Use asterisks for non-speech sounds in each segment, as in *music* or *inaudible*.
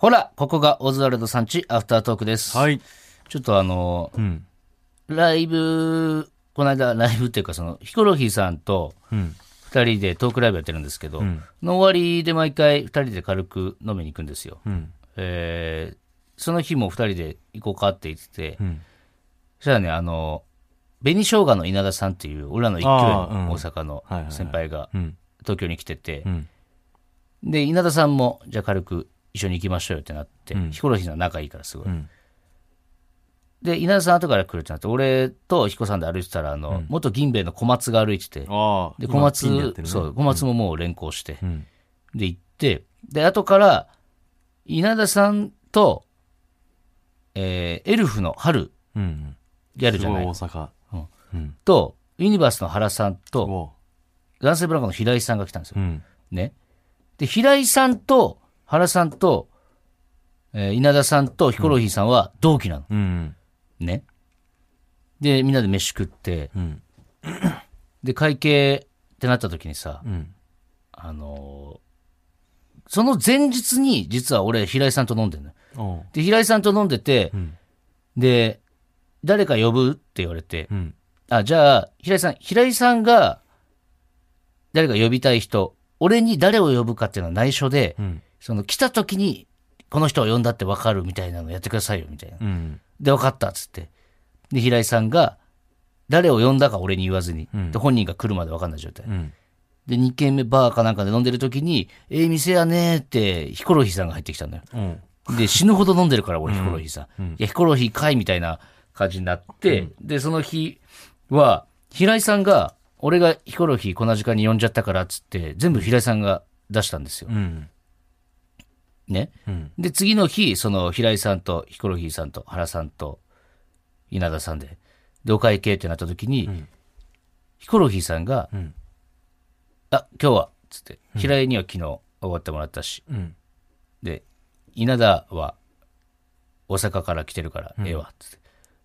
ほら、ここがオズワルドさんちアフタートークです。はい。ちょっとあの、うん。ライブ、この間ライブっていうかその、ヒコロヒーさんとうん。二人でトークライブやってるんですけど、んの終わりで毎回二人で軽く飲みに行くんですよ。うん。えーその日も二人で行こうかって言ってて、うん。そしたらね、あの、紅生姜の稲田さんっていう、俺らの一級の大阪の先輩がうん。東京に来てて、うん。で、稲田さんも、じゃあ軽く一緒に行きましょうよってなって、うんヒコロヒーさん仲いいからすごい。うん。で、稲田さん後から来るってなって、俺と彦さんで歩いてたら、あの、元銀兵衛の小松が歩いてて。で、小松、そう、小松ももう連行して、うん。で、行って、で、後から、稲田さんと、えーエルフの春、うん。ギャルじゃない大阪。と、ユニバースの原さんと、お男性ブランコの平井さんが来たんですよ。うん。ね。で、平井さんと原さんと、えー稲田さんとヒコロヒーさんは同期なの。うん。ね。で、みんなで飯食って、うん。で、会計ってなった時にさ、うん。あのーその前日に、実は俺、平井さんと飲んでるのよ。おうで、平井さんと飲んでて、うん。で、誰か呼ぶって言われて、うん。あ、じゃあ、平井さん、平井さんが、誰か呼びたい人、俺に誰を呼ぶかっていうのは内緒で、うん。その来た時に、この人を呼んだって分かるみたいなのやってくださいよ、みたいな。うん。で、分かった、っつって。で、平井さんが、誰を呼んだか俺に言わずに、うんで、本人が来るまで分かんない状態。うん。で、2軒目バーかなんかで飲んでる時に、ええ店やねーって、ヒコロヒーさんが入ってきたんだよ。うん。で、死ぬほど飲んでるから、俺、ヒコロヒーさん。うんいや、ヒコロヒーかいみたいな感じになって、で、その日は、平井さんが、俺がヒコロヒーこんな時間に呼んじゃったからっつって、全部平井さんが出したんですよ。うん。ね。うん。で、次の日、その平井さんとヒコロヒーさんと原さんと稲田さんで、で、お会計ってなった時に、んヒコロヒーさんが、うんあ、今日は、つって、平井には昨日終わってもらったし、うん。で、稲田は大阪から来てるから、ええわ、つって。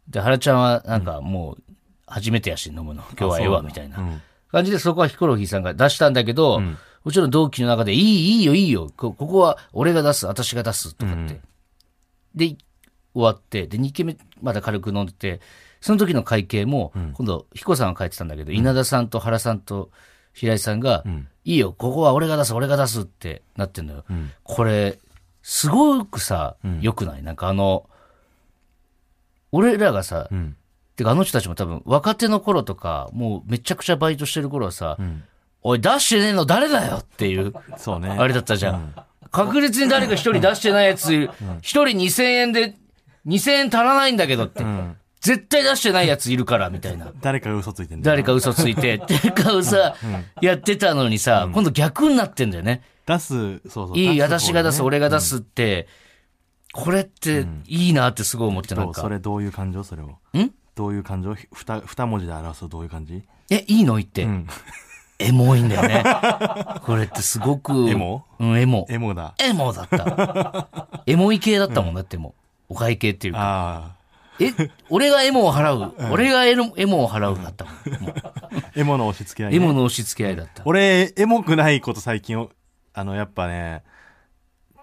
で、原ちゃんはなんかもう初めてやし飲むの、今日はええわ、みたいなうん。感じでそこはヒコロヒーさんが出したんだけど、もちろん同期の中で、いい、いいよ、いいよ、こここは俺が出す、私が出す、とかって。で、終わって、で、2軒目まだ軽く飲んでて、その時の会計も、今度、彦さんが書いてたんだけど、稲田さんと原さんと平井さんが、いいよ、ここは俺が出す、俺が出すってなってんのよ。これ、すごくさ、良くない？なんかあの、俺らがさ、うん。てかあの人たちも多分若手の頃とか、もうめちゃくちゃバイトしてる頃はさ、おい出してねえの誰だよっていう、そうね。あれだったじゃん。確実に誰か一人出してないやつ一人2000円で、2000円足らないんだけどって、ん絶対出してないやついるから、みたいな。誰かが嘘ついてんだよ誰か嘘ついて、って顔さ、やってたのにさ、今度逆になってんだよね。出す、そうそう。いい、私が出す、俺が出すって、これっていいなってすごい思ってなんか。それどういう感情それを？ん？どういう感情？ふ二、二文字で表すとどういう感じ？え、いいの？言って。んエモいんだよね。これってすごく。エモ？うん、エモ。エモだ。エモだった。エモい系だったもんだってもう。お会計っていうか。あえ、俺がエモを払う？俺がエモを払うだったもん。エモの押し付け合い、ね。エモの押し付け合いだった。俺、エモくないこと最近、あの、やっぱね、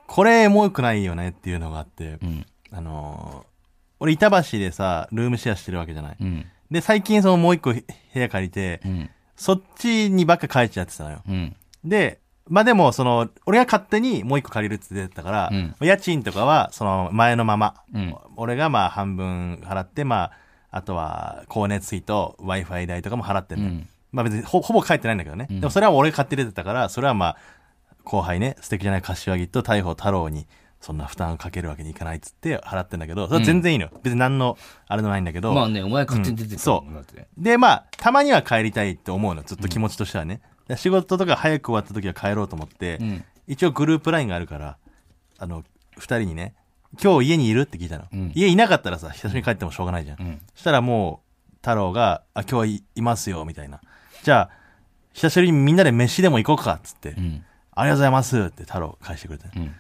これエモくないよねっていうのがあって、うん。あのー俺板橋でさ、ルームシェアしてるわけじゃない。うん。で、最近そのもう一個部屋借りて、うん。そっちにばっか帰っちゃってたのよ。うん。で、まあでも、その、俺が勝手にもう一個借りるって出てたから、うん家賃とかは、その、前のまま、うん俺がまあ半分払って、まあ、あとは、光熱費と Wi-Fi 代とかも払ってんのようん。まあ別にほ、ほぼ帰ってないんだけどね。でもそれは俺が買って出てたから、それはまあ、後輩ね、素敵じゃない柏木と大砲太郎に、そんな負担をかけるわけにいかないっつって払ってんだけど、それは全然いいのよ。別に何の、あれのないんだけど。まあね、お前勝手に出てたもんだってね。で、まあ、たまには帰りたいって思うの、ずっと気持ちとしてはね。で仕事とか早く終わった時は帰ろうと思って、うん。一応グループラインがあるから、あの、二人にね、今日家にいるって聞いたの。うん家いなかったらさ、久しぶりに帰ってもしょうがないじゃん。うん。そしたらもう、太郎が、あ、今日はい、いますよ、みたいな。じゃあ、久しぶりにみんなで飯でも行こうか、っつって、うん。ありがとうございますって太郎返してくれて。でうん。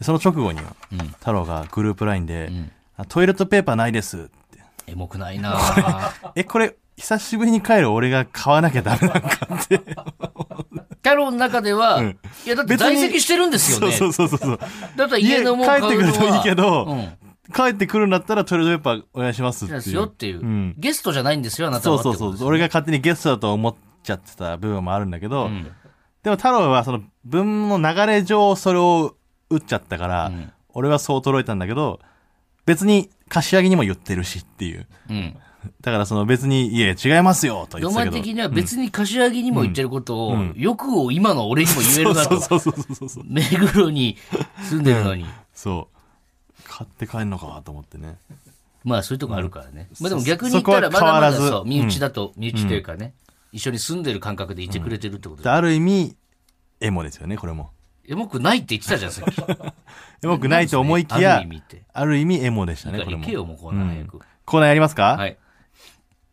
その直後には、うん。太郎がグループラインで、んあトイレットペーパーないですって。エモくないなぁえ、これ、久しぶりに帰る俺が買わなきゃダメなんかって。太郎の中では、うんいや、だって在籍してるんですよね。そうそうそうそう。だったら家のもん買うの帰ってくるといいけどうん。帰ってくるんだったらトイレットペーパーお願いしますっていう。ですよっていう、んゲストじゃないんですよ、あなたそうはってことですそうそう。俺が勝手にゲストだと思っちゃってた部分もあるんだけど、うんでも太郎はその文の流れ上それを打っちゃったから、うん俺はそう捉えたんだけど、別に柏木にも言ってるしっていう。うん。だからその別に、いえ、違いますよと言ロってたけど。マン的には別に柏木にも言ってることを、うん欲を今の俺にも言えるなと。そうそうそうそう。目黒に住んでるのに。そう。買って帰んのかと思ってね。まあそういうとこあるからね。まあでもそ逆に言ったらまだまだ身内だと、身内というかね、一緒に住んでる感覚でいてくれてるってことで。である意味、エモですよね、これも。エモくないって言ってたじゃん、さっき。*laughs* エモくないと思いきやある意味って、ある意味エモでしたね、これも行け。よ、もうコーナー早く。コーナーやりますか？はい。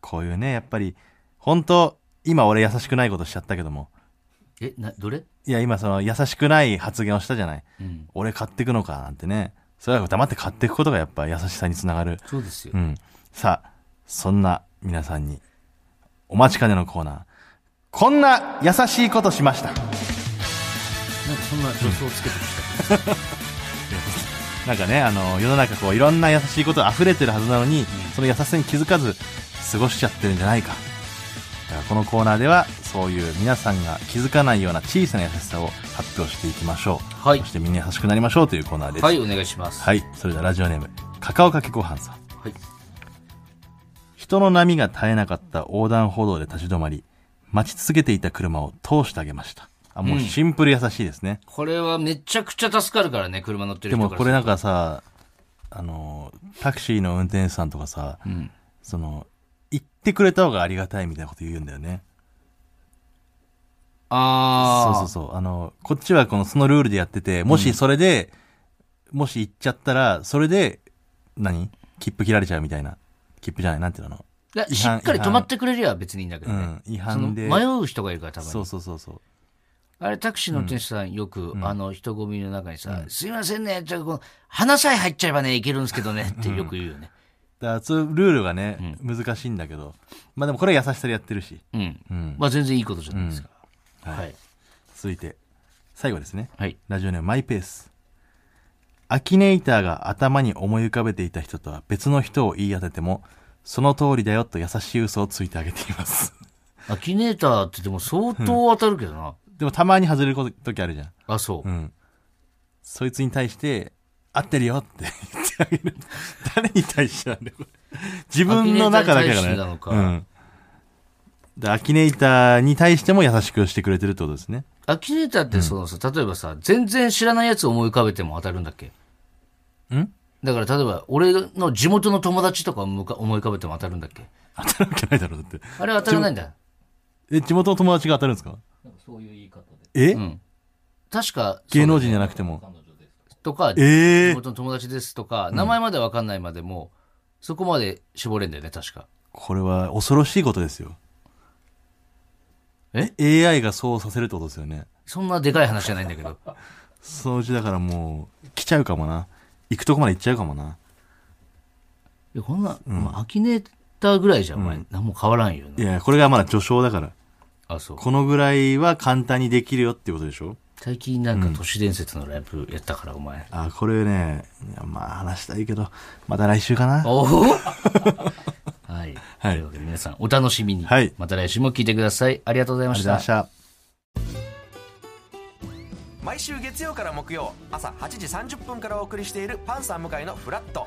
こういうね、やっぱり、本当今俺優しくないことしちゃったけども。え、な、どれ？いや、今その優しくない発言をしたじゃない。うん。俺買ってくのかなんてね。それは黙って買っていくことがやっぱ優しさにつながる。そうですよう。ん。さあ、そんな皆さんに、お待ちかねのコーナー。こんな優しいことしました。そんな助走つけてきた。*laughs* なんかね、あの、世の中こう、いろんな優しいこと溢れてるはずなのに、その優しさに気づかず、過ごしちゃってるんじゃないか。だからこのコーナーでは、そういう皆さんが気づかないような小さな優しさを発表していきましょう。はいそしてみんな優しくなりましょうというコーナーです。はい、お願いします。はい。それではラジオネーム、カカオかけごはんさん。はい。人の波が絶えなかった横断歩道で立ち止まり、待ち続けていた車を通してあげました。あ、もうシンプル優しいですね。これはめちゃくちゃ助かるからね、車乗ってるで人からもこれなんかさ、あの、タクシーの運転手さんとかさ、うん。その、言ってくれた方がありがたいみたいなこと言うんだよね。ああ。そうそうそう。あの、こっちはこの、そのルールでやってて、もしそれで、もし行っちゃったら、それで、何？切符切られちゃうみたいな。切符じゃない、なんていうの？いやしっかり止まってくれりゃ別にいいんだけどね。うん違その反で迷う人がいるから、多分。そうそうそうそう。あれ、タクシーの運転手さん、よく、あの、人混みの中にさ、すいませんね、じゃあ、この、花さえ入っちゃえばね、いけるんですけどね、ってよく言うよね。だから、そういうルールがね、難しいんだけど。まあでもこれは優しさでやってるし。うん。うん。まあ、全然いいことじゃないですか。うんはい。続いて、最後ですね。はい。ラジオネームマイペース。アキネイターが頭に思い浮かべていた人とは別の人を言い当てても、その通りだよと優しい嘘をついてあげています。*laughs* アキネーターってでも相当当たるけどな。でもたまに外れること時あるじゃん。あ、そうう。ん。そいつに対して、合ってるよって言ってあげる。*laughs* 誰に対してなんだよ、これ。自分の中だけアキネイターに対しがね。てなのかうん。で、アキネイターに対しても優しくしてくれてるってことですね。アキネーターってそのさ、例えばさ、全然知らないやつを思い浮かべても当たるんだっけ？ん？だから例えば、俺の地元の友達とか思い浮かべても当たるんだっけ？当たるわけないだろ、だって。あれは当たらないんだ。え、地元の友達が当たるんですか？そういう言い方で。え、うん。確か、芸能人じゃなくても。とか、ええ地元の友達ですとか、名前までわかんないまでも、そこまで絞れんだよね、確か。これは恐ろしいことですよ。え ?AI がそうさせるってことですよね。そんなでかい話じゃないんだけど。*laughs* そのうちだからもう、来ちゃうかもな。行くとこまで行っちゃうかもな。いやこんな、まあ、アキネーターぐらいじゃ、お前、何も変わらんよね。いや、これがまだ序章だから。あ、そう。このぐらいは簡単にできるよってことでしょ？最近なんか都市伝説のライブやったから、お前。あ、これね、まあ話したいけど、また来週かな。おお *laughs* はい。はいというわけで皆さん、お楽しみに。はいまた来週も聞いてください。ありがとうございましありがとうございたまし。た。毎週月曜から木曜朝8時30分からお送りしているパンサー向井のフラット